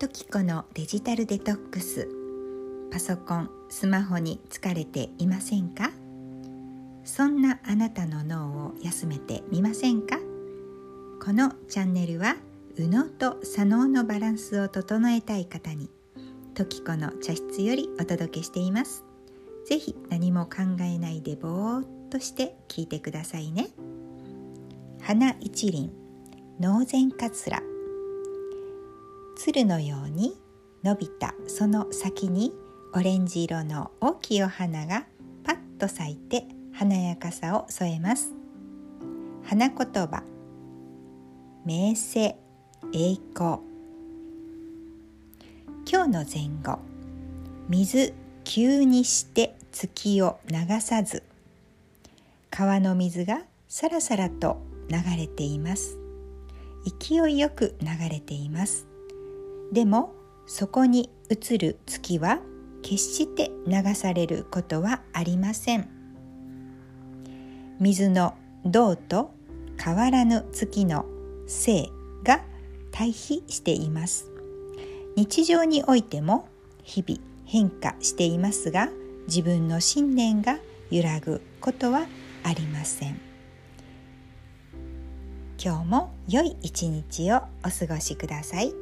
トキコのデジタルデトックス。パソコンスマホに疲れていませんか？そんなあなたの脳を休めてみませんか？このチャンネルは右脳と左脳のバランスを整えたい方にトキコの茶室よりお届けしています。ぜひ何も考えないでぼーっとして聞いてくださいね。花一輪脳前かつら。鶴のように伸びた。その先にオレンジ色の大きいお花がパッと咲いて華やかさを添えます。花言葉名声栄光。今日の前後。水急にして月を流さず。川の水がさらさらと流れています。勢いよく流れています。でもそこに映る月は決して流されることはありません。水の銅と変わらぬ月の性が対比しています。日常においても日々変化していますが自分の信念が揺らぐことはありません。今日も良い一日をお過ごしください。